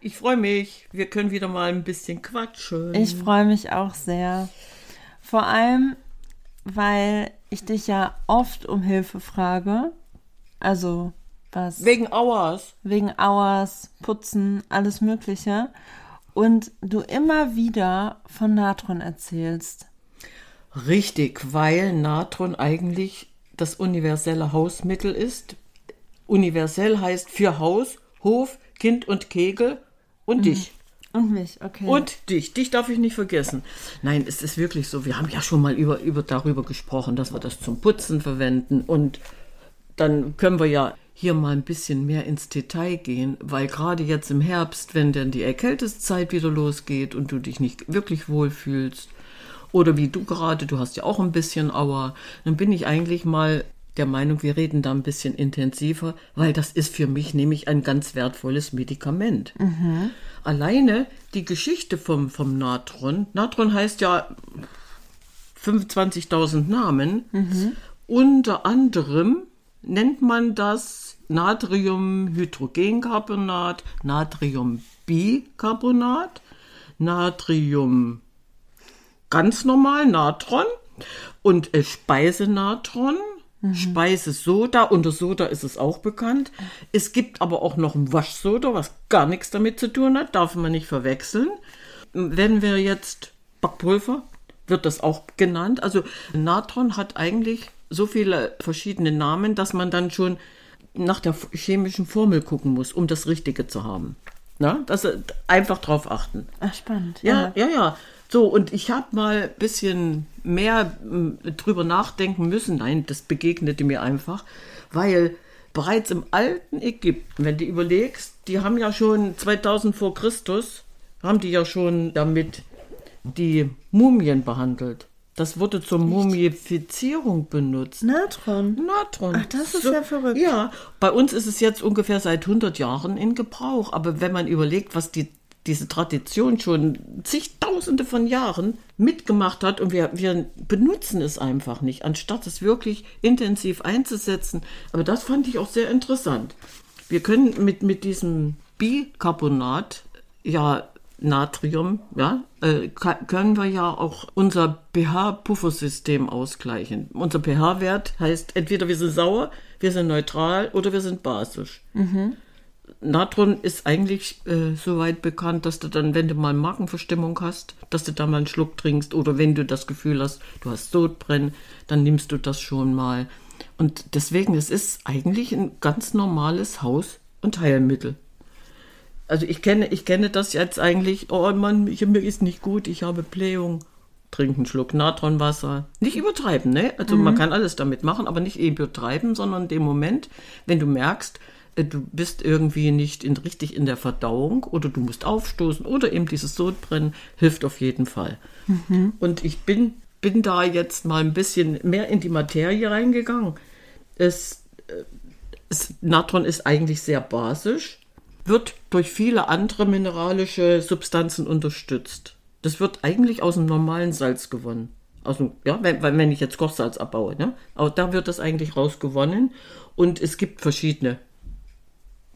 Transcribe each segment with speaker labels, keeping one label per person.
Speaker 1: ich freue mich. Wir können wieder mal ein bisschen quatschen.
Speaker 2: Ich freue mich auch sehr. Vor allem, weil ich dich ja oft um Hilfe frage. Also was
Speaker 1: Wegen Auers.
Speaker 2: wegen Auers, Putzen, alles Mögliche. Und du immer wieder von Natron erzählst.
Speaker 1: Richtig, weil Natron eigentlich das universelle Hausmittel ist. Universell heißt für Haus, Hof, Kind und Kegel und dich.
Speaker 2: Und mich, okay.
Speaker 1: Und dich, dich darf ich nicht vergessen. Nein, es ist wirklich so, wir haben ja schon mal über, über, darüber gesprochen, dass wir das zum Putzen verwenden und dann können wir ja hier mal ein bisschen mehr ins Detail gehen, weil gerade jetzt im Herbst, wenn dann die Erkälteszeit wieder losgeht und du dich nicht wirklich wohlfühlst, oder wie du gerade, du hast ja auch ein bisschen Aua, dann bin ich eigentlich mal der Meinung, wir reden da ein bisschen intensiver, weil das ist für mich nämlich ein ganz wertvolles Medikament. Alleine die Geschichte vom, vom Natron, Natron heißt ja 25.000 Namen, unter anderem nennt man das Natriumhydrogencarbonat, Natriumbicarbonat, Natrium ganz normal Natron und äh, Speisenatron, Speisesoda. Unter Soda ist es auch bekannt. Es gibt aber auch noch ein Waschsoda, was gar nichts damit zu tun hat, darf man nicht verwechseln. Wenn wir jetzt Backpulver, wird das auch genannt. Also Natron hat eigentlich so viele verschiedene Namen, dass man dann schon nach der chemischen Formel gucken muss, um das Richtige zu haben. Na, das einfach drauf achten.
Speaker 2: Ach, spannend.
Speaker 1: Ja, ja, ja. So, und ich habe mal ein bisschen mehr m, drüber nachdenken müssen. Nein, das begegnete mir einfach, weil bereits im alten Ägypten, wenn du überlegst, die haben ja schon 2000 vor Christus, haben die ja schon damit die Mumien behandelt. Das wurde zur Mumifizierung benutzt.
Speaker 2: Natron.
Speaker 1: Natron.
Speaker 2: Ach, das ist ja verrückt.
Speaker 1: Ja, bei uns ist es jetzt ungefähr seit 100 Jahren in Gebrauch. Aber wenn man überlegt, was die, diese Tradition schon zigtausende von Jahren mitgemacht hat und wir, wir benutzen es einfach nicht, anstatt es wirklich intensiv einzusetzen. Aber das fand ich auch sehr interessant. Wir können mit, mit diesem Bicarbonat ja Natrium, ja, äh, können wir ja auch unser pH-Puffersystem ausgleichen. Unser pH-Wert heißt, entweder wir sind sauer, wir sind neutral oder wir sind basisch. Natron ist eigentlich äh, soweit bekannt, dass du dann, wenn du mal Magenverstimmung hast, dass du da mal einen Schluck trinkst oder wenn du das Gefühl hast, du hast Sodbrennen, dann nimmst du das schon mal. Und deswegen, es ist eigentlich ein ganz normales Haus- und Heilmittel. Also ich kenne, ich kenne das jetzt eigentlich, oh Mann, ich, mir ist nicht gut, ich habe Blähung. Trink einen Schluck Natronwasser. Nicht übertreiben, ne? Also man kann alles damit machen, aber nicht übertreiben, sondern in dem Moment, wenn du merkst, du bist irgendwie nicht in, richtig in der Verdauung oder du musst aufstoßen oder eben dieses Sodbrennen, hilft auf jeden Fall. Und ich bin, bin da jetzt mal ein bisschen mehr in die Materie reingegangen. Es, äh, es, Natron ist eigentlich sehr basisch, wird durch viele andere mineralische Substanzen unterstützt. Das wird eigentlich aus dem normalen Salz gewonnen. Aus dem, ja, wenn, wenn wenn ich jetzt Kochsalz abbaue, ne? Aber da wird das eigentlich rausgewonnen. Und es gibt verschiedene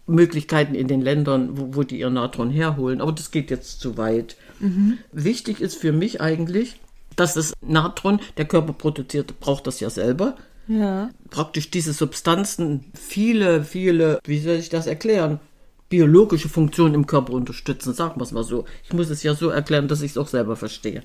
Speaker 1: Möglichkeiten in den Ländern, wo, wo die ihr Natron herholen. Aber das geht jetzt zu weit. Wichtig ist für mich eigentlich, dass das Natron, der Körper produziert, braucht das ja selber.
Speaker 2: Ja.
Speaker 1: Praktisch diese Substanzen viele, viele, wie soll ich das erklären? biologische Funktionen im Körper unterstützen, sagen wir es mal so. Ich muss es ja so erklären, dass ich es auch selber verstehe.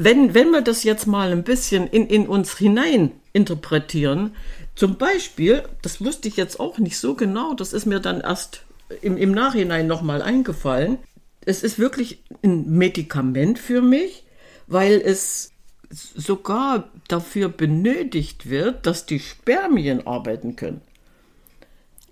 Speaker 1: Wenn, wenn wir das jetzt mal ein bisschen in, in uns hinein interpretieren, zum Beispiel, das wusste ich jetzt auch nicht so genau, das ist mir dann erst im, im Nachhinein nochmal eingefallen. Es ist wirklich ein Medikament für mich, weil es sogar dafür benötigt wird, dass die Spermien arbeiten können.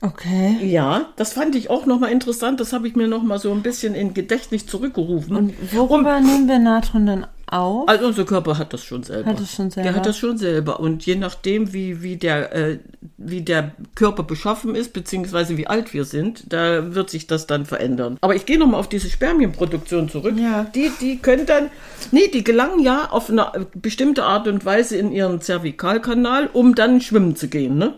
Speaker 2: Okay.
Speaker 1: Ja, das fand ich auch nochmal interessant. Das habe ich mir nochmal so ein bisschen in Gedächtnis zurückgerufen.
Speaker 2: Und worüber nehmen wir Natron denn auf?
Speaker 1: Also unser Körper hat das schon selber.
Speaker 2: Hat das schon selber?
Speaker 1: Der hat das schon selber. Und je nachdem, wie, wie, der, äh, wie der Körper beschaffen ist, beziehungsweise wie alt wir sind, da wird sich das dann verändern. Aber ich gehe nochmal auf diese Spermienproduktion zurück.
Speaker 2: Ja.
Speaker 1: Die, die können dann, nee, die gelangen ja auf eine bestimmte Art und Weise in ihren Zervikalkanal, um dann schwimmen zu gehen, ne?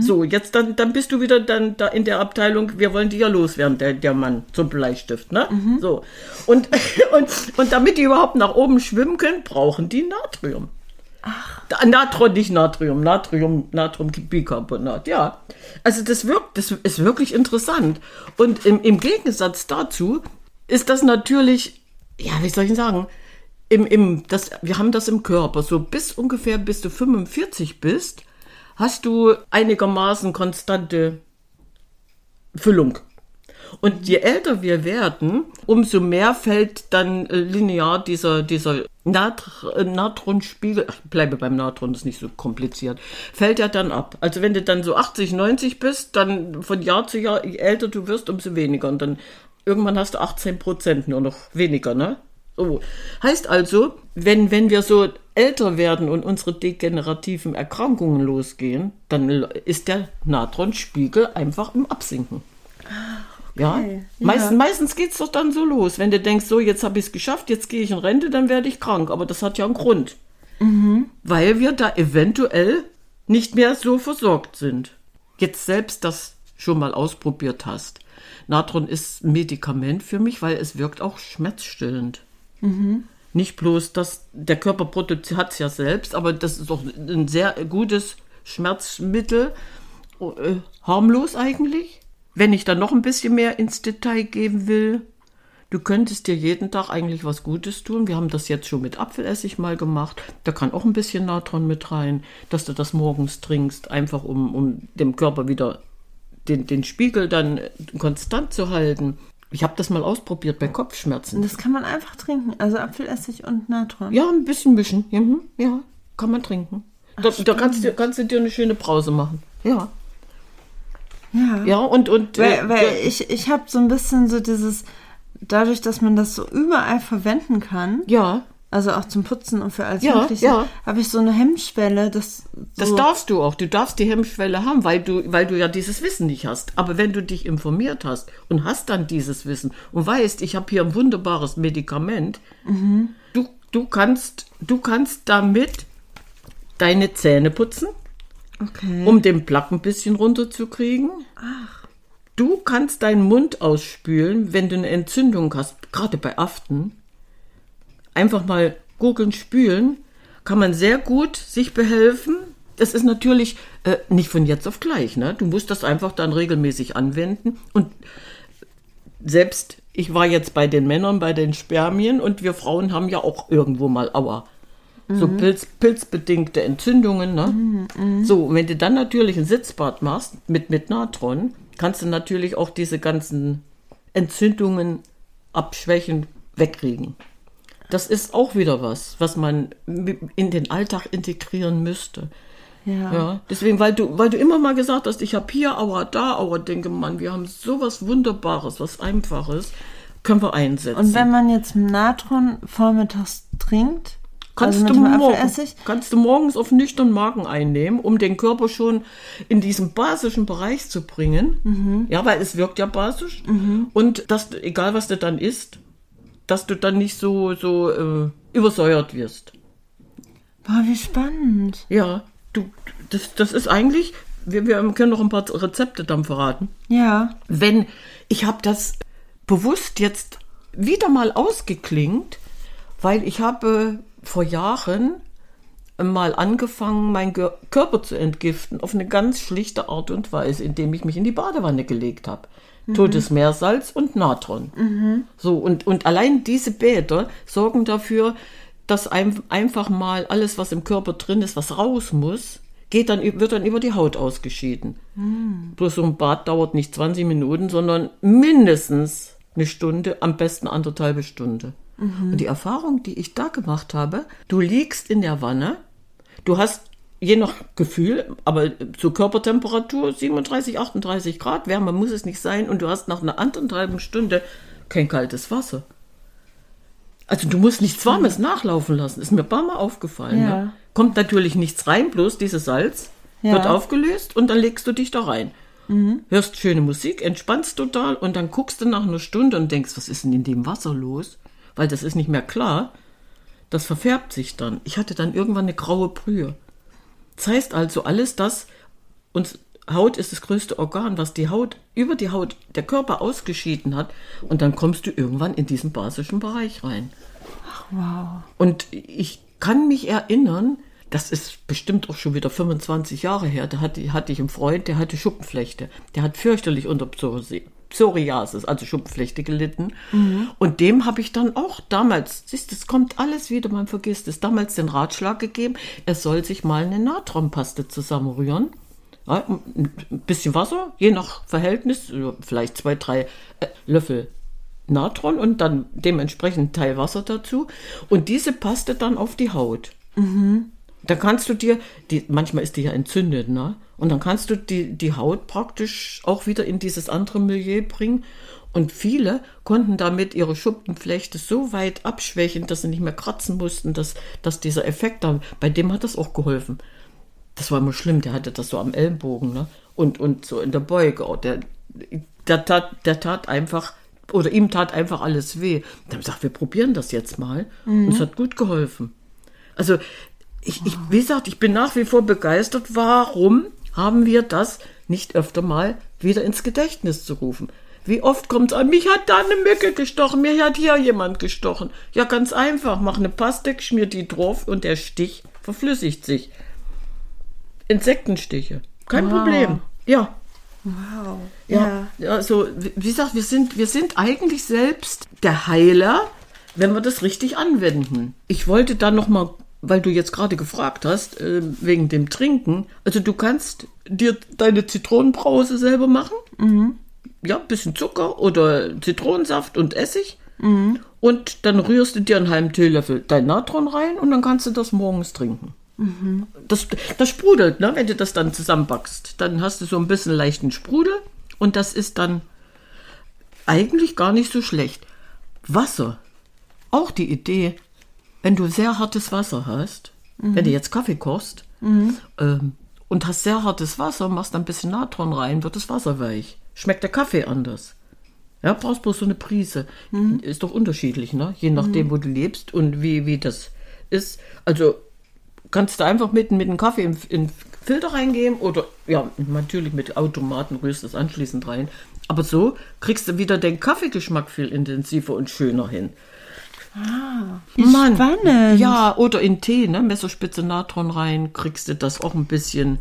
Speaker 1: So, jetzt dann, dann bist du wieder dann da in der Abteilung, wir wollen die ja loswerden, der, der Mann zum Bleistift, ne? So. Und, und, und damit die überhaupt nach oben schwimmen können, brauchen die Natrium. Ach. Natron, nicht Natrium, Natrium, Natriumbicarbonat, ja. Also das wirkt, das ist wirklich interessant. Und im, im Gegensatz dazu ist das natürlich, ja, wie soll ich sagen, im, im, das, wir haben das im Körper, so bis ungefähr bis du 45 bist, hast du einigermaßen konstante Füllung. Und je älter wir werden, umso mehr fällt dann äh, linear dieser, dieser äh, Natronspiegel, ich bleibe beim Natron, das ist nicht so kompliziert, fällt ja dann ab. Also wenn du dann so 80, 90 bist, dann von Jahr zu Jahr, je älter du wirst, umso weniger. Und dann irgendwann hast du 18 Prozent nur noch weniger, ne? So. Heißt also, wenn, wenn wir so älter werden und unsere degenerativen Erkrankungen losgehen, dann ist der Natronspiegel einfach im Absinken. Ja,
Speaker 2: Okay, ja.
Speaker 1: Meist, meistens geht's doch dann so los. Wenn du denkst, so, jetzt habe ich es geschafft, jetzt gehe ich in Rente, dann werde ich krank. Aber das hat ja einen Grund. Weil wir da eventuell nicht mehr so versorgt sind. Jetzt selbst das schon mal ausprobiert hast. Natron ist ein Medikament für mich, weil es wirkt auch schmerzstillend. Nicht bloß, dass der Körper produziert hat es ja selbst, aber das ist auch ein sehr gutes Schmerzmittel. Äh, harmlos eigentlich. Wenn ich dann noch ein bisschen mehr ins Detail geben will, du könntest dir jeden Tag eigentlich was Gutes tun. Wir haben das jetzt schon mit Apfelessig mal gemacht. Da kann auch ein bisschen Natron mit rein, dass du das morgens trinkst, einfach um, um dem Körper wieder den, den Spiegel dann konstant zu halten. Ich habe das mal ausprobiert bei Kopfschmerzen.
Speaker 2: Das kann man einfach trinken. Also Apfelessig und Natron.
Speaker 1: Ja, ein bisschen mischen. Ja, mhm, ja kann man trinken. Da, da kannst, du, kannst du dir eine schöne Brause machen. Ja.
Speaker 2: Ja.
Speaker 1: Ja, und. und
Speaker 2: Weil,
Speaker 1: äh,
Speaker 2: weil
Speaker 1: ja,
Speaker 2: ich, ich habe so ein bisschen so dieses, dadurch, dass man das so überall verwenden kann,
Speaker 1: ja,
Speaker 2: also auch zum Putzen und für alles
Speaker 1: Ja,
Speaker 2: Mögliche,
Speaker 1: ja.
Speaker 2: habe ich so eine Hemmschwelle,
Speaker 1: das
Speaker 2: so,
Speaker 1: darfst du auch. Du darfst die Hemmschwelle haben, weil du, weil du ja dieses Wissen nicht hast. Aber wenn du dich informiert hast und hast dann dieses Wissen und weißt, ich habe hier ein wunderbares Medikament, du, du, kannst, du kannst damit deine Zähne putzen,
Speaker 2: Okay.
Speaker 1: um den Plack ein bisschen runterzukriegen. Ach. Du kannst deinen Mund ausspülen, wenn du eine Entzündung hast, gerade bei Aften. Einfach mal gurgeln, spülen, kann man sehr gut sich behelfen. Das ist natürlich äh, nicht von jetzt auf gleich. Ne? Du musst das einfach dann regelmäßig anwenden. Und selbst, ich war jetzt bei den Männern, bei den Spermien und wir Frauen haben ja auch irgendwo mal Aua. So Pilz, pilzbedingte Entzündungen. Ne? So, und wenn du dann natürlich ein Sitzbad machst mit, mit Natron, kannst du natürlich auch diese ganzen Entzündungen abschwächen, wegkriegen. Das ist auch wieder was, was man in den Alltag integrieren müsste.
Speaker 2: ja.
Speaker 1: Ja, deswegen, weil du, weil du immer mal gesagt hast, ich habe hier Aua, da Aua, denke man, wir haben sowas Wunderbares, was Einfaches, können wir einsetzen.
Speaker 2: Und wenn man jetzt Natron vormittags trinkt,
Speaker 1: Kannst,
Speaker 2: also
Speaker 1: du morgen, kannst du morgens auf nüchternen Magen einnehmen, um den Körper schon in diesen basischen Bereich zu bringen.
Speaker 2: Mhm.
Speaker 1: Ja, weil es wirkt ja basisch. Und dass, du- egal was du dann isst, dass du dann nicht so, so äh, übersäuert wirst.
Speaker 2: boah, wie spannend.
Speaker 1: Ja, du, das, das ist eigentlich, wir, wir können noch ein paar Rezepte dann verraten.
Speaker 2: Ja,
Speaker 1: wenn ich habe das bewusst jetzt wieder mal ausgeklingt, weil ich habe vor Jahren mal angefangen, meinen Körper zu entgiften auf eine ganz schlichte Art und Weise, indem ich mich in die Badewanne gelegt habe. Totes Meersalz und Natron. So, und, und allein diese Bäder sorgen dafür, dass ein, einfach mal alles, was im Körper drin ist, was raus muss, geht dann, wird dann über die Haut ausgeschieden. Bloß so ein Bad dauert nicht 20 Minuten, sondern mindestens eine Stunde, am besten anderthalbe Stunde. Und die Erfahrung, die ich da gemacht habe, du liegst in der Wanne, du hast je nach Gefühl, aber zur Körpertemperatur 37, 38 Grad, wärmer muss es nicht sein und du hast nach einer anderthalben Stunde kein kaltes Wasser. Also du musst nichts Warmes nachlaufen lassen, ist mir ein paar Mal aufgefallen.
Speaker 2: Ja.
Speaker 1: Ne? Kommt natürlich nichts rein, bloß dieses Salz
Speaker 2: Ja.
Speaker 1: wird aufgelöst und dann legst du dich da rein. Hörst schöne Musik, entspannst total und dann guckst du nach einer Stunde und denkst, was ist denn in dem Wasser los? Weil das ist nicht mehr klar. Das verfärbt sich dann. Ich hatte dann irgendwann eine graue Brühe. Das heißt also, alles das, uns Haut ist das größte Organ, was die Haut über die Haut der Körper ausgeschieden hat. Und dann kommst du irgendwann in diesen basischen Bereich rein.
Speaker 2: Wow.
Speaker 1: Und ich kann mich erinnern, das ist bestimmt auch schon wieder 25 Jahre her, da hatte, hatte ich einen Freund, der hatte Schuppenflechte. Der hat fürchterlich unter Psori- Psoriasis, also Schuppenflechte gelitten. Und dem habe ich dann auch damals, siehst du, es kommt alles wieder, man vergisst es, damals den Ratschlag gegeben, er soll sich mal eine Natronpaste zusammenrühren. Ja, ein bisschen Wasser, je nach Verhältnis, vielleicht zwei, drei äh, Löffel Natron und dann dementsprechend ein Teil Wasser dazu. Und diese Paste dann auf die Haut. Da kannst du dir, die, manchmal ist die ja entzündet, ne? Und dann kannst du die, die Haut praktisch auch wieder in dieses andere Milieu bringen. Und viele konnten damit ihre Schuppenflechte so weit abschwächen, dass sie nicht mehr kratzen mussten, dass, dass dieser Effekt da, bei dem hat das auch geholfen. Das war immer schlimm, der hatte das so am Ellenbogen, ne? Und, und so in der Beuge. Oh, der, der, tat, der tat einfach, oder ihm tat einfach alles weh. Dann haben wir gesagt, wir probieren das jetzt mal. Und es hat gut geholfen. Also, ich, ich, wie gesagt, ich bin nach wie vor begeistert. Warum haben wir das nicht öfter mal wieder ins Gedächtnis zu rufen? Wie oft kommt es an, mich hat da eine Mücke gestochen, mir hat hier jemand gestochen. Ja, ganz einfach, mach eine Paste, schmier die drauf und der Stich verflüssigt sich. Insektenstiche, kein
Speaker 2: Wow.
Speaker 1: Problem. Ja,
Speaker 2: Wow.
Speaker 1: ja, ja. also wie gesagt, wir sind, wir sind eigentlich selbst der Heiler, wenn wir das richtig anwenden. Ich wollte dann noch mal, weil du jetzt gerade gefragt hast, äh, wegen dem Trinken. Also du kannst dir deine Zitronenbrause selber machen. Ja, ein bisschen Zucker oder Zitronensaft und Essig. Und dann rührst du dir einen halben Teelöffel dein Natron rein und dann kannst du das morgens trinken. Das, das sprudelt, ne? wenn du das dann zusammenbackst. Dann hast du so ein bisschen leichten Sprudel und das ist dann eigentlich gar nicht so schlecht. Wasser. Auch die Idee, wenn du sehr hartes Wasser hast, wenn du jetzt Kaffee kochst ähm, und hast sehr hartes Wasser, machst ein bisschen Natron rein, wird das Wasser weich. Schmeckt der Kaffee anders. Ja, brauchst bloß so eine Prise. Ist doch unterschiedlich, ne? Je nachdem, wo du lebst und wie, wie das ist. Also kannst du einfach mit, mit dem Kaffee in, in Filter reingeben oder ja, natürlich mit Automaten rührst du es anschließend rein. Aber so kriegst du wieder den Kaffeegeschmack viel intensiver und schöner hin.
Speaker 2: Wie spannend.
Speaker 1: Ja, oder in Tee, ne? Messerspitze Natron rein, kriegst du das auch ein bisschen.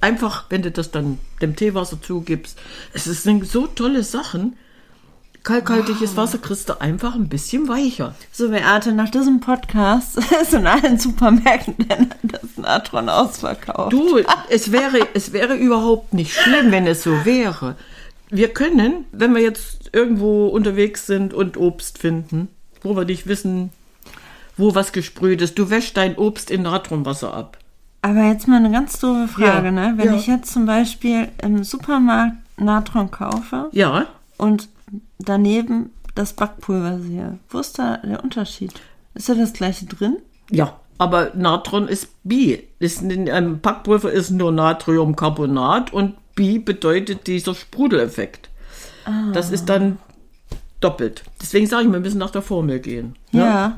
Speaker 1: Einfach, wenn du das dann dem Teewasser zugibst. Es sind so tolle Sachen. Kalkhaltiges Wasser kriegst du einfach ein bisschen weicher.
Speaker 2: So, Beate, nach diesem Podcast ist in allen Supermärkten das Natron ausverkauft.
Speaker 1: Du, es wäre, es wäre überhaupt nicht schlimm, wenn es so wäre. Wir können, wenn wir jetzt irgendwo unterwegs sind und Obst finden, wo wir nicht wissen, wo was gesprüht ist, du wäschst dein Obst in Natronwasser ab.
Speaker 2: Aber jetzt mal eine ganz doofe Frage,
Speaker 1: Ja,
Speaker 2: ne? Wenn
Speaker 1: ja.
Speaker 2: ich jetzt zum Beispiel im Supermarkt Natron kaufe
Speaker 1: Ja,
Speaker 2: und daneben das Backpulver sehe, wo ist da der Unterschied? Ist da das gleiche drin?
Speaker 1: Ja, aber Natron ist Bi. Ist, einem Backpulver ist nur Natriumcarbonat und Bi bedeutet dieser Sprudeleffekt. Das ist dann doppelt. Deswegen sage ich, wir müssen nach der Formel gehen.
Speaker 2: Ja.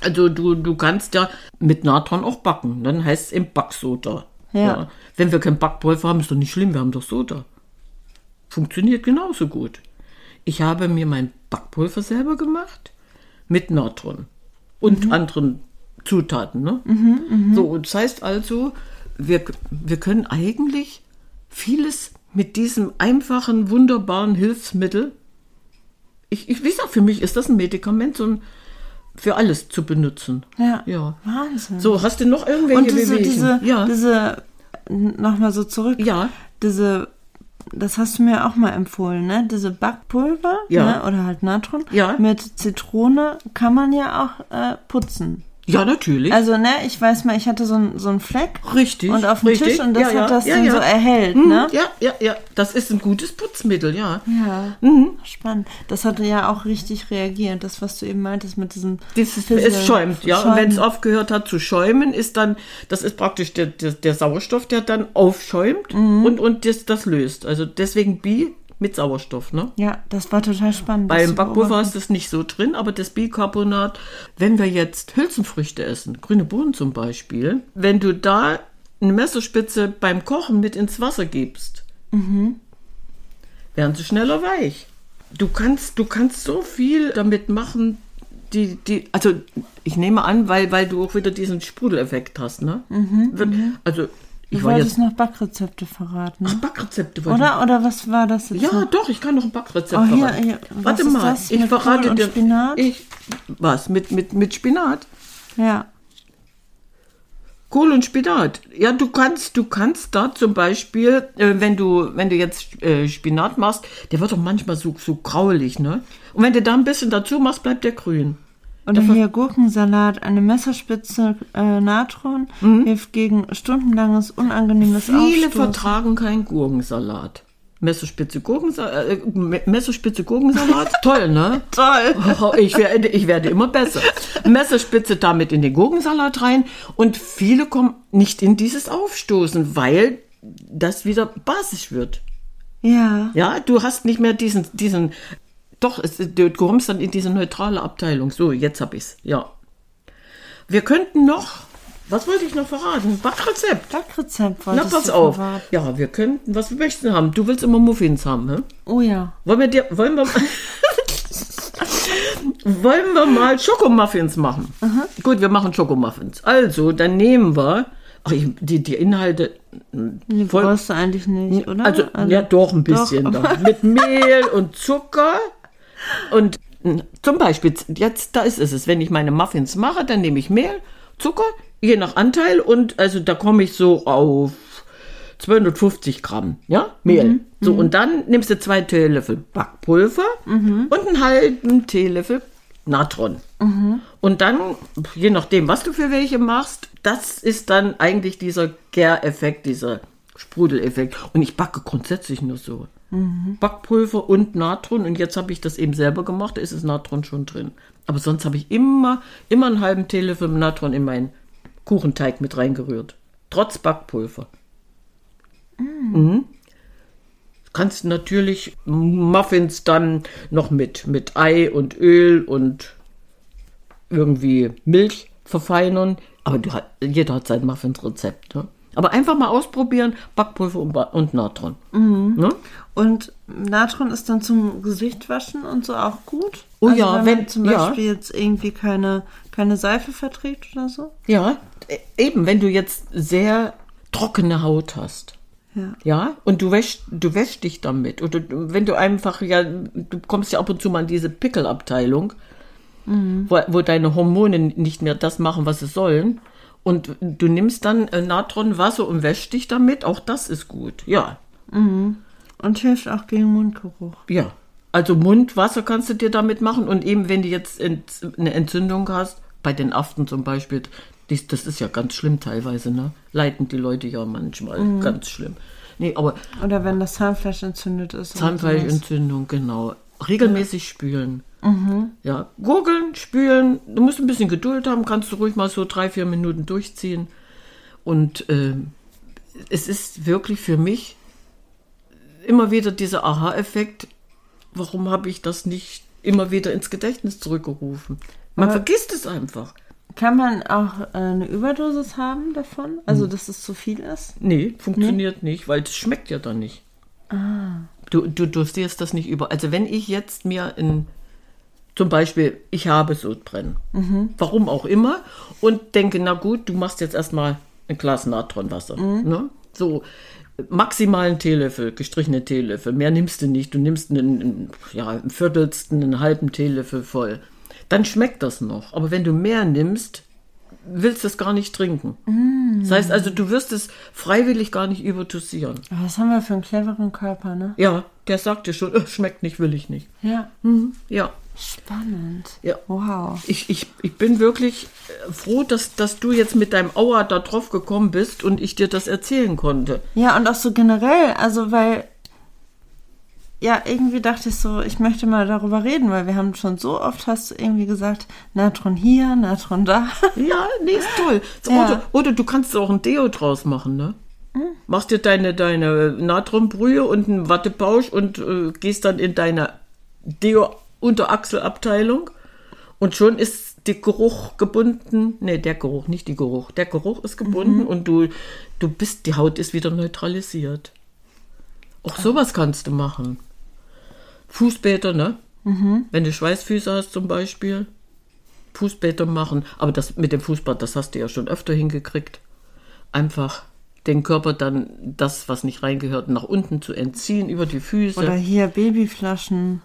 Speaker 1: Also du, du kannst ja mit Natron auch backen. Dann heißt es im Backsoda.
Speaker 2: Ja.
Speaker 1: Wenn wir kein Backpulver haben, ist doch nicht schlimm, wir haben doch Soda. Funktioniert genauso gut. Ich habe mir mein Backpulver selber gemacht mit Natron und anderen Zutaten. Ne? So, und das heißt also, wir, wir können eigentlich vieles mit diesem einfachen, wunderbaren Hilfsmittel. Ich, ich wie gesagt, für mich ist das ein Medikament, so ein, für alles zu benutzen.
Speaker 2: Ja.
Speaker 1: Ja.
Speaker 2: Wahnsinn.
Speaker 1: So, hast du noch irgendwelche
Speaker 2: und diese, diese,
Speaker 1: ja.
Speaker 2: diese, nochmal so zurück.
Speaker 1: Ja.
Speaker 2: Diese, das hast du mir auch mal empfohlen, ne? Diese Backpulver,
Speaker 1: Ja.
Speaker 2: ne? oder halt Natron.
Speaker 1: Ja.
Speaker 2: Mit Zitrone kann man ja auch äh, putzen.
Speaker 1: Ja, natürlich.
Speaker 2: Also, ne, ich weiß mal, ich hatte so einen so einen Fleck.
Speaker 1: Richtig,
Speaker 2: Und auf dem
Speaker 1: richtig.
Speaker 2: Tisch und das
Speaker 1: Ja, ja,
Speaker 2: hat das
Speaker 1: ja,
Speaker 2: dann so erhellt,
Speaker 1: Mhm,
Speaker 2: ne?
Speaker 1: Ja, ja, ja. Das ist ein gutes Putzmittel, ja.
Speaker 2: Ja,
Speaker 1: Mhm.
Speaker 2: spannend. Das hatte ja auch richtig reagiert, das, was du eben meintest mit diesem.
Speaker 1: Dieses,
Speaker 2: Fisse-
Speaker 1: es schäumt, ja. Und wenn es aufgehört hat zu schäumen, ist dann, das ist praktisch der, der, der Sauerstoff, der dann aufschäumt
Speaker 2: Mhm.
Speaker 1: und, und das, das löst. Also deswegen Bi mit Sauerstoff, ne?
Speaker 2: Ja, das war total spannend.
Speaker 1: Beim Backpulver ist das nicht so drin, aber das Bicarbonat, wenn wir jetzt Hülsenfrüchte essen, grüne Bohnen zum Beispiel, wenn du da eine Messerspitze beim Kochen mit ins Wasser gibst, werden sie schneller weich. Du kannst, du kannst so viel damit machen, die, die, also ich nehme an, weil, weil du auch wieder diesen Sprudeleffekt hast, ne? Wenn- Also ich
Speaker 2: Du wolltest
Speaker 1: jetzt.
Speaker 2: noch Backrezepte verraten.
Speaker 1: Ach, Backrezepte wollte
Speaker 2: Oder? Oder was war das jetzt?
Speaker 1: ja,
Speaker 2: noch?
Speaker 1: doch, ich kann noch ein Backrezept
Speaker 2: Oh, hier,
Speaker 1: verraten.
Speaker 2: hier.
Speaker 1: Warte mal, ich
Speaker 2: Mit
Speaker 1: verrate
Speaker 2: Kohl
Speaker 1: dir.
Speaker 2: Spinat?
Speaker 1: Ich, was? Mit, mit, mit Spinat?
Speaker 2: Ja.
Speaker 1: Kohl und Spinat. Ja, du kannst, du kannst da zum Beispiel, äh, wenn du, wenn du jetzt äh, Spinat machst, der wird doch manchmal so, so graulich, ne? Und wenn du da ein bisschen dazu machst, bleibt der grün.
Speaker 2: Oder hier Gurkensalat, eine Messerspitze äh, Natron hilft gegen stundenlanges unangenehmes
Speaker 1: Mhm. Viele
Speaker 2: Aufstoßen.
Speaker 1: vertragen keinen Gurkensalat. Messerspitze Gurkensalat, äh, Me- Messerspitze Gurkensalat, toll, ne?
Speaker 2: Toll.
Speaker 1: Oh, ich, werde, ich werde immer besser. Messerspitze damit in den Gurkensalat rein und viele kommen nicht in dieses Aufstoßen, weil das wieder basisch wird.
Speaker 2: Ja.
Speaker 1: Ja, du hast nicht mehr diesen, diesen, doch, es, du kommst dann in diese neutrale Abteilung. So, jetzt hab ich's, ja. Wir könnten noch, was wollte ich noch verraten? Backrezept.
Speaker 2: Backrezept
Speaker 1: Na, pass auf.
Speaker 2: verraten.
Speaker 1: Ja, wir könnten, was wir möchten haben. Du willst immer Muffins haben, ne?
Speaker 2: Oh ja.
Speaker 1: Wollen wir dir, wollen wir, wollen wir mal Schokomuffins machen? Gut, wir machen Schokomuffins. Also, dann nehmen wir, ach, ich, die, die Inhalte,
Speaker 2: Die
Speaker 1: Voll-
Speaker 2: brauchst du eigentlich nicht, oder?
Speaker 1: also, ja, doch ein bisschen
Speaker 2: Doch.
Speaker 1: Mit Mehl und Zucker und zum Beispiel, jetzt, da ist es, wenn ich meine Muffins mache, dann nehme ich Mehl, Zucker, je nach Anteil und also da komme ich so auf 250 Gramm, ja, Mehl. So, und dann nimmst du zwei Teelöffel Backpulver und einen halben Teelöffel Natron. Und dann, je nachdem, was du für welche machst, das ist dann eigentlich dieser Gäreffekt, dieser Sprudeleffekt. Und ich backe grundsätzlich nur so. Backpulver und Natron. Und jetzt habe ich das eben selber gemacht, da ist das Natron schon drin. Aber sonst habe ich immer, immer einen halben Teelöffel Natron in meinen Kuchenteig mit reingerührt. Trotz Backpulver. Mhm. Kannst natürlich Muffins dann noch mit, mit Ei und Öl und irgendwie Milch verfeinern. Aber du, jeder hat sein Muffins-Rezept. Ne? Aber einfach mal ausprobieren, Backpulver und, Ba- und Natron. Ne?
Speaker 2: Und Natron ist dann zum Gesicht waschen und so auch gut?
Speaker 1: Oh
Speaker 2: also
Speaker 1: ja,
Speaker 2: wenn,
Speaker 1: wenn-
Speaker 2: man zum
Speaker 1: ja.
Speaker 2: Beispiel jetzt irgendwie keine, keine Seife verträgt oder so?
Speaker 1: Ja, e- eben, wenn du jetzt sehr trockene Haut hast.
Speaker 2: Ja.
Speaker 1: Ja, und du wäschst, du wäschst dich damit. Oder wenn du einfach, ja, du kommst ja ab und zu mal in diese Pickelabteilung, wo, wo deine Hormone nicht mehr das machen, was sie sollen. Und du nimmst dann äh, Natron, Wasser und wäschst dich damit. Auch das ist gut. Ja,
Speaker 2: Und hilft auch gegen Mundgeruch.
Speaker 1: ja. Also Mundwasser kannst du dir damit machen. Und eben, wenn du jetzt ent, eine Entzündung hast, bei den Aften zum Beispiel, dies, das ist ja ganz schlimm teilweise, ne? Leiden die Leute ja manchmal. Ganz schlimm. Nee, aber
Speaker 2: Oder wenn das Zahnfleisch entzündet ist.
Speaker 1: Zahnfleischentzündung, genau. Regelmäßig spülen. Ja, gurgeln, spülen. Du musst ein bisschen Geduld haben, kannst du ruhig mal so drei, vier Minuten durchziehen. Und ähm, es ist wirklich für mich immer wieder dieser Aha-Effekt. Warum habe ich das nicht immer wieder ins Gedächtnis zurückgerufen? Man vergisst es einfach.
Speaker 2: Kann man auch äh, eine Überdosis haben davon? Also, dass es zu viel ist?
Speaker 1: Nee, funktioniert nicht, weil es schmeckt ja dann nicht. Du, du dosierst das nicht über. Also wenn ich jetzt mir in, zum Beispiel, ich habe Sodbrennen, warum auch immer, und denke, na gut, du machst jetzt erstmal ein Glas Natronwasser. Ne? So, maximal einen Teelöffel, gestrichene Teelöffel, mehr nimmst du nicht. Du nimmst einen, ja, einen Viertelsten, einen halben Teelöffel voll. Dann schmeckt das noch. Aber wenn du mehr nimmst, willst du es gar nicht trinken. Das heißt also, du wirst es freiwillig gar nicht überdosieren.
Speaker 2: Was haben wir für einen cleveren Körper, ne?
Speaker 1: Ja, der sagt dir schon, äh, schmeckt nicht, will ich nicht.
Speaker 2: Ja.
Speaker 1: Ja,
Speaker 2: Spannend.
Speaker 1: Ja.
Speaker 2: Wow.
Speaker 1: Ich, ich, ich bin wirklich äh, froh, dass, dass du jetzt mit deinem Aua da drauf gekommen bist und ich dir das erzählen konnte.
Speaker 2: Ja, und auch so generell, also weil, ja, irgendwie dachte ich so, ich möchte mal darüber reden, weil wir haben schon so oft, hast du irgendwie gesagt, Natron hier, Natron da.
Speaker 1: Ja, nee, ist toll. So,
Speaker 2: Ja.
Speaker 1: Oder, oder du kannst auch ein Deo draus machen, ne? Machst dir deine, deine Natronbrühe und einen Wattepausch und äh, gehst dann in deine Deo-Unterachselabteilung und schon ist der Geruch gebunden. Nee, der Geruch, nicht die Geruch. Der Geruch ist gebunden und du, du bist, die Haut ist wieder neutralisiert. Auch sowas kannst du machen. Fußbäder, ne? Wenn du Schweißfüße hast zum Beispiel. Fußbäder machen. Aber das mit dem Fußbad, das hast du ja schon öfter hingekriegt. Einfach den Körper dann das, was nicht reingehört, nach unten zu entziehen über die Füße.
Speaker 2: Oder hier Babyflaschen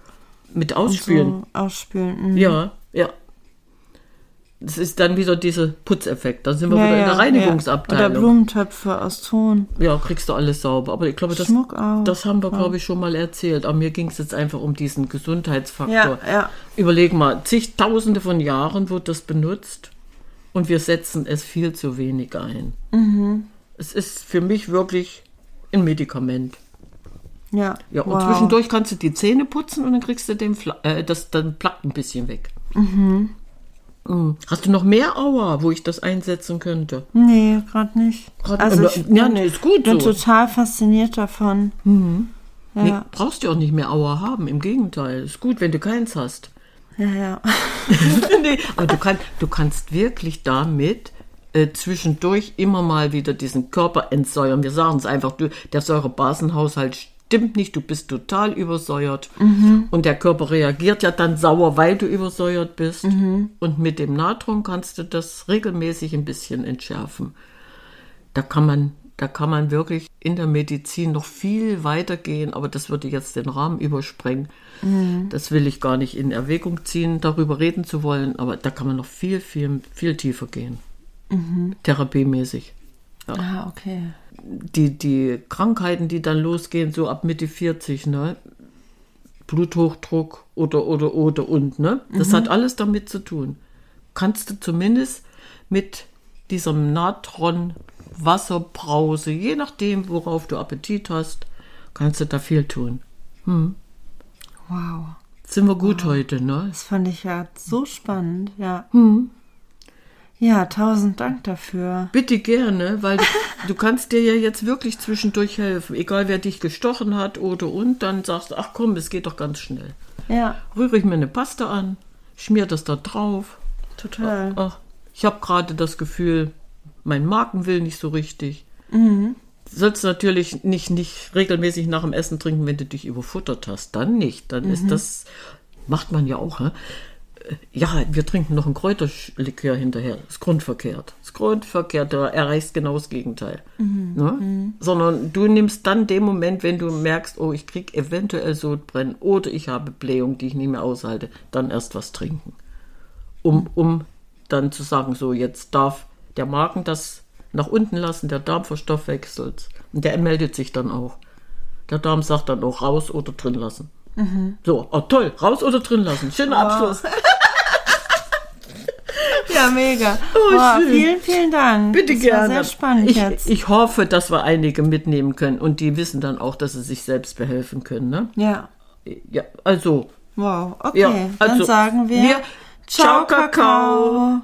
Speaker 1: mit Ausspülen.
Speaker 2: so ausspülen. mhm.
Speaker 1: Ja, ja. Das ist dann wieder dieser Putzeffekt. Dann sind wir
Speaker 2: Ja,
Speaker 1: wieder in
Speaker 2: ja,
Speaker 1: der
Speaker 2: ja.
Speaker 1: Reinigungsabteilung.
Speaker 2: Oder Blumentöpfe aus Ton.
Speaker 1: Ja, kriegst du alles sauber. Aber ich glaube, das, das haben wir, glaube ich, schon mal erzählt. Aber mir ging es jetzt einfach um diesen Gesundheitsfaktor.
Speaker 2: Ja, ja.
Speaker 1: Überleg mal, zigtausende von Jahren wird das benutzt und wir setzen es viel zu wenig ein.
Speaker 2: Mhm.
Speaker 1: Es ist für mich wirklich ein Medikament.
Speaker 2: Ja,
Speaker 1: Ja, und
Speaker 2: wow.
Speaker 1: zwischendurch kannst du die Zähne putzen und dann kriegst du den Fla äh, das dann Plack ein bisschen weg. Mhm. Hast du noch mehr Aua, wo ich das einsetzen könnte?
Speaker 2: Nee, gerade nicht.
Speaker 1: Grad-
Speaker 2: also ich
Speaker 1: ja,
Speaker 2: bin,
Speaker 1: nee, ist gut
Speaker 2: bin
Speaker 1: so.
Speaker 2: total fasziniert davon. Ja,
Speaker 1: Nee, brauchst du auch nicht mehr Aua haben. Im Gegenteil, ist gut, wenn du keins hast.
Speaker 2: ja, ja.
Speaker 1: nee, aber du, kann, du kannst wirklich damit äh, zwischendurch immer mal wieder diesen Körper entsäuern. Wir sagen es einfach, du, der Säurebasenhaushalt stimmt nicht, du bist total übersäuert. Und der Körper reagiert ja dann sauer, weil du übersäuert bist. Und mit dem Natron kannst du das regelmäßig ein bisschen entschärfen. Da kann man, da kann man wirklich in der Medizin noch viel weiter gehen, aber das würde jetzt den Rahmen übersprengen. Das will ich gar nicht in Erwägung ziehen, darüber reden zu wollen, aber da kann man noch viel, viel, viel tiefer gehen. Therapiemäßig.
Speaker 2: Ah, okay.
Speaker 1: Die, die Krankheiten, die dann losgehen, so ab Mitte 40, ne? Bluthochdruck oder, oder, oder und, ne? Das hat alles damit zu tun. Kannst du zumindest mit diesem Natron Wasserbrause, je nachdem, worauf du Appetit hast, kannst du da viel tun.
Speaker 2: Wow.
Speaker 1: Sind wir gut heute, ne?
Speaker 2: Das fand ich ja so spannend, ja.
Speaker 1: Hm.
Speaker 2: Ja, tausend Dank dafür.
Speaker 1: Bitte gerne, weil du, du kannst dir ja jetzt wirklich zwischendurch helfen. Egal wer dich gestochen hat oder und, dann sagst du, ach komm, es geht doch ganz schnell.
Speaker 2: Ja,
Speaker 1: Rühre ich mir eine Paste an, schmier das da drauf.
Speaker 2: total.
Speaker 1: Ach, ich habe gerade das Gefühl, mein Magen will nicht so richtig. Sollst natürlich nicht, nicht regelmäßig nach dem Essen trinken, wenn du dich überfuttert hast. Dann nicht. Dann ist das, macht man ja auch. Hä? Ja, wir trinken noch ein Kräuterlikör hinterher. Das ist grundverkehrt. Das ist grundverkehrt. Du erreichst genau das Gegenteil. Ne? Sondern du nimmst dann den Moment, wenn du merkst, oh, ich krieg eventuell Sodbrennen oder ich habe Blähung, die ich nicht mehr aushalte, dann erst was trinken um, um dann zu sagen, so jetzt darf der Magen das nach unten lassen, der Darm verstoffwechselt. Und der meldet sich dann auch. Der Darm sagt dann auch raus oder drin lassen. So, oh toll, raus oder drin lassen. Schöner Abschluss.
Speaker 2: Ja, mega.
Speaker 1: Oh,
Speaker 2: Boah,
Speaker 1: schön.
Speaker 2: vielen, vielen Dank.
Speaker 1: Bitte
Speaker 2: das
Speaker 1: gerne.
Speaker 2: War sehr spannend
Speaker 1: ich,
Speaker 2: jetzt.
Speaker 1: ich hoffe, dass wir einige mitnehmen können und die wissen dann auch, dass sie sich selbst behelfen können. Ne?
Speaker 2: ja.
Speaker 1: Ja, also,
Speaker 2: Wow. Okay.
Speaker 1: ja,
Speaker 2: Dann
Speaker 1: also
Speaker 2: sagen wir,
Speaker 1: wir Ciao, Kakao.